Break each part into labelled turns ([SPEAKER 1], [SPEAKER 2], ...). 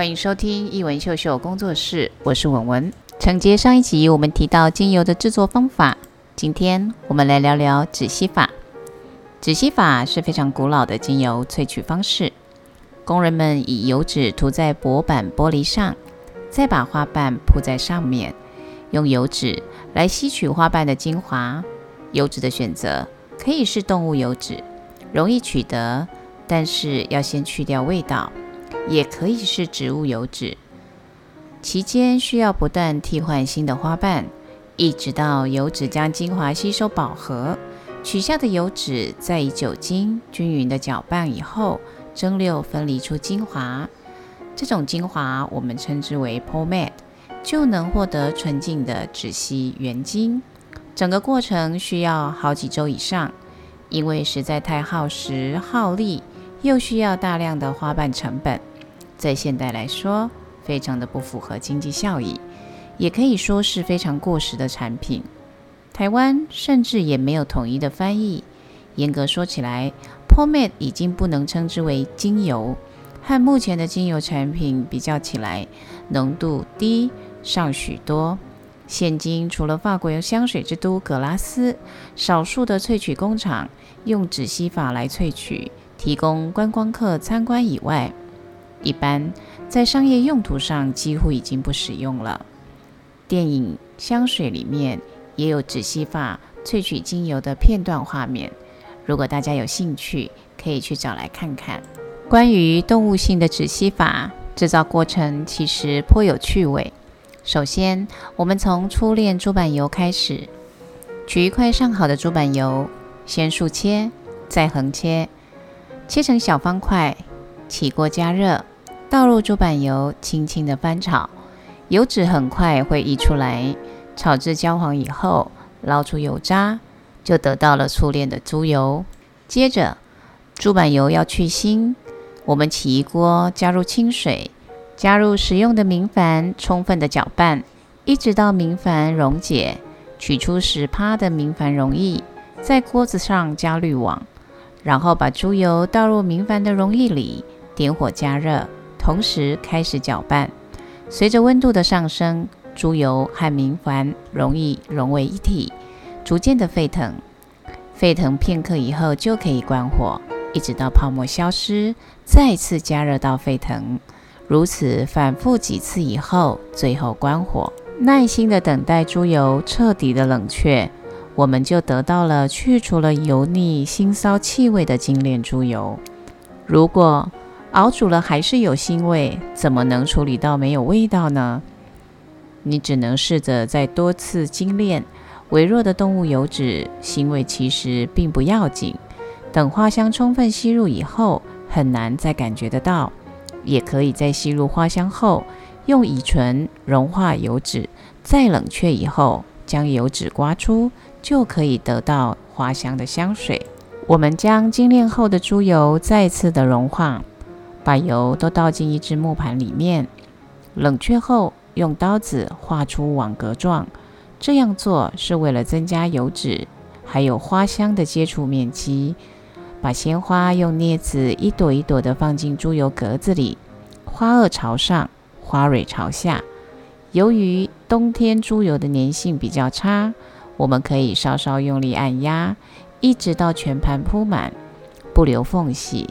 [SPEAKER 1] 欢迎收听一文秀秀工作室，我是文文。承接上一集，我们提到精油的制作方法，今天我们来聊聊止吸法。止吸法是非常古老的精油萃取方式。工人们以油脂涂在薄板玻璃上，再把花瓣铺在上面，用油脂来吸取花瓣的精华。油脂的选择可以是动物油脂，容易取得，但是要先去掉味道。也可以是植物油脂，期间需要不断替换新的花瓣，一直到油脂将精华吸收饱和，取下的油脂再以酒精均匀的搅拌以后，蒸馏分离出精华。这种精华我们称之为 pomade，就能获得纯净的止吸原精。整个过程需要好几周以上，因为实在太耗时耗力，又需要大量的花瓣成本。在现代来说，非常的不符合经济效益，也可以说是非常过时的产品。台湾甚至也没有统一的翻译。严格说起来，Pomade 已经不能称之为精油，和目前的精油产品比较起来，浓度低上许多。现今除了法国有香水之都格拉斯，少数的萃取工厂用止吸法来萃取，提供观光客参观以外，一般在商业用途上几乎已经不使用了。电影、香水里面也有止吸法萃取精油的片段画面，如果大家有兴趣，可以去找来看看。关于动物性的止吸法制造过程，其实颇有趣味。首先，我们从初炼猪板油开始，取一块上好的猪板油，先竖切，再横切，切成小方块，起锅加热。倒入猪板油，轻轻的翻炒，油脂很快会溢出来。炒至焦黄以后，捞出油渣，就得到了初炼的猪油。接着，猪板油要去腥，我们起一锅，加入清水，加入食用的明矾，充分的搅拌，一直到明矾溶解，取出十趴的明矾溶液，在锅子上加滤网，然后把猪油倒入明矾的溶液里，点火加热。同时开始搅拌，随着温度的上升，猪油和明矾容易融为一体，逐渐的沸腾。沸腾片刻以后就可以关火，一直到泡沫消失，再次加热到沸腾。如此反复几次以后，最后关火，耐心的等待猪油彻底的冷却，我们就得到了去除了油腻腥骚气味的精炼猪油。如果熬煮了还是有腥味，怎么能处理到没有味道呢？你只能试着再多次精炼，微弱的动物油脂，腥味其实并不要紧。等花香充分吸入以后，很难再感觉得到。也可以在吸入花香后，用乙醇融化油脂，再冷却以后，将油脂刮出，就可以得到花香的香水。我们将精炼后的猪油再次的融化。把油都倒进一只木盘里面，冷却后用刀子画出网格状。这样做是为了增加油脂还有花香的接触面积。把鲜花用镊子一朵一朵的放进猪油格子里，花萼朝上，花蕊朝下。由于冬天猪油的粘性比较差，我们可以稍稍用力按压，一直到全盘铺满，不留缝隙。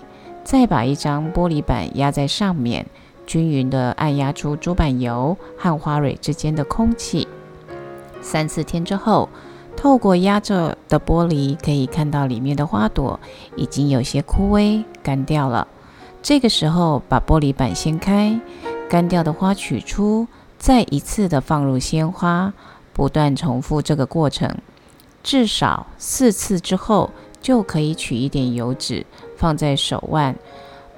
[SPEAKER 1] 再把一张玻璃板压在上面，均匀地按压出猪板油和花蕊之间的空气。三四天之后，透过压着的玻璃，可以看到里面的花朵已经有些枯萎干掉了。这个时候，把玻璃板掀开，干掉的花取出，再一次的放入鲜花，不断重复这个过程，至少四次之后，就可以取一点油脂。放在手腕，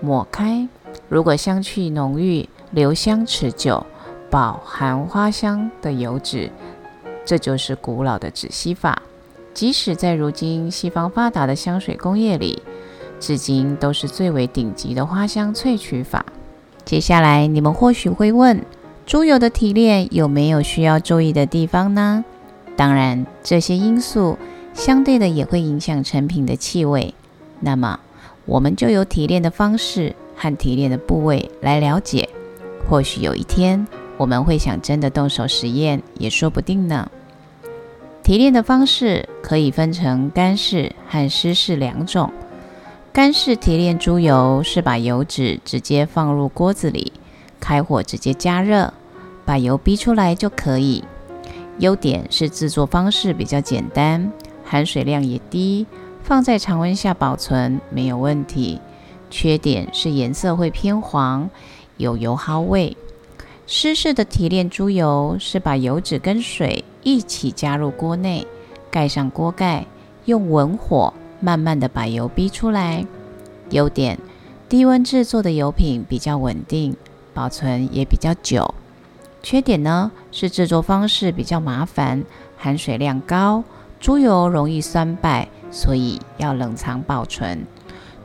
[SPEAKER 1] 抹开。如果香气浓郁、留香持久、饱含花香的油脂，这就是古老的止吸法。即使在如今西方发达的香水工业里，至今都是最为顶级的花香萃取法。接下来，你们或许会问：猪油的提炼有没有需要注意的地方呢？当然，这些因素相对的也会影响成品的气味。那么，我们就由提炼的方式和提炼的部位来了解，或许有一天我们会想真的动手实验，也说不定呢。提炼的方式可以分成干式和湿式两种。干式提炼猪油是把油脂直接放入锅子里，开火直接加热，把油逼出来就可以。优点是制作方式比较简单，含水量也低，放在常温下保存没有问题。缺点是颜色会偏黄，有油耗味。湿式的提炼猪油是把油脂跟水一起加入锅内，盖上锅盖，用文火慢慢的把油逼出来。优点：低温制作的油品比较稳定，保存也比较久。缺点呢是制作方式比较麻烦，含水量高，猪油容易酸败，所以要冷藏保存。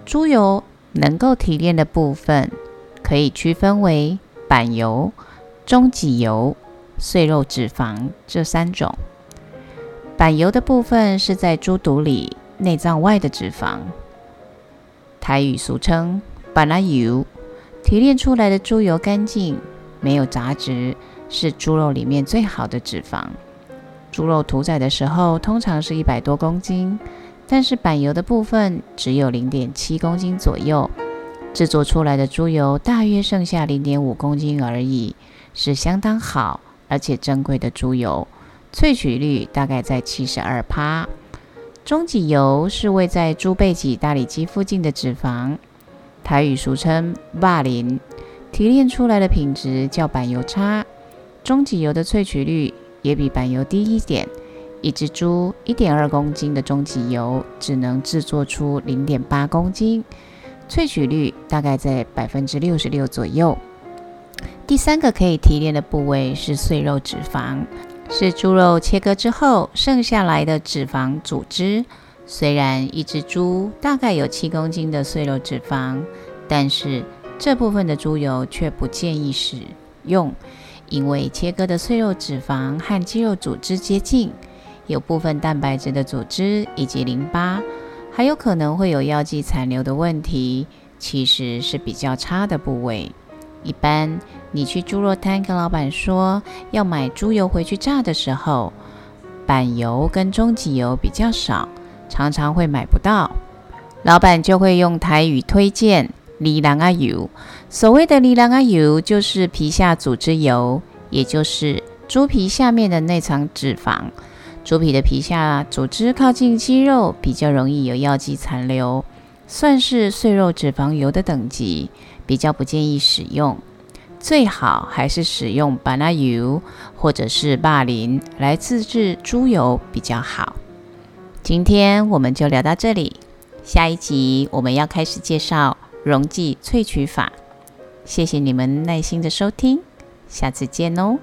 [SPEAKER 1] 猪油能够提炼的部分可以区分为板油、中脊油、碎肉脂肪这三种。板油的部分是在猪肚里内脏外的脂肪，台语俗称“板拉油”，提炼出来的猪油干净。没有杂质，是猪肉里面最好的脂肪。猪肉屠宰的时候，通常是一百多公斤，但是板油的部分只有零点七公斤左右，制作出来的猪油大约剩下零点五公斤而已，是相当好而且珍贵的猪油，萃取率大概在七十二趴。中脊油是位在猪背脊大里肌附近的脂肪，台语俗称“霸林”。提炼出来的品质较板油差，中脊油的萃取率也比板油低一点。一只猪一点二公斤的中脊油只能制作出零点八公斤，萃取率大概在百分之六十六左右。第三个可以提炼的部位是碎肉脂肪，是猪肉切割之后剩下来的脂肪组织。虽然一只猪大概有七公斤的碎肉脂肪，但是这部分的猪油却不建议使用，因为切割的碎肉脂肪和肌肉组织接近，有部分蛋白质的组织以及淋巴，还有可能会有药剂残留的问题，其实是比较差的部位。一般你去猪肉摊跟老板说要买猪油回去炸的时候，板油跟中脊油比较少，常常会买不到，老板就会用台语推荐。里郎阿油，所谓的里郎阿油就是皮下组织油，也就是猪皮下面的那层脂肪。猪皮的皮下组织靠近肌肉，比较容易有药剂残留，算是碎肉脂肪油的等级，比较不建议使用。最好还是使用板拉油或者是巴林来自制猪油比较好。今天我们就聊到这里，下一集我们要开始介绍。溶剂萃取法，谢谢你们耐心的收听，下次见哦。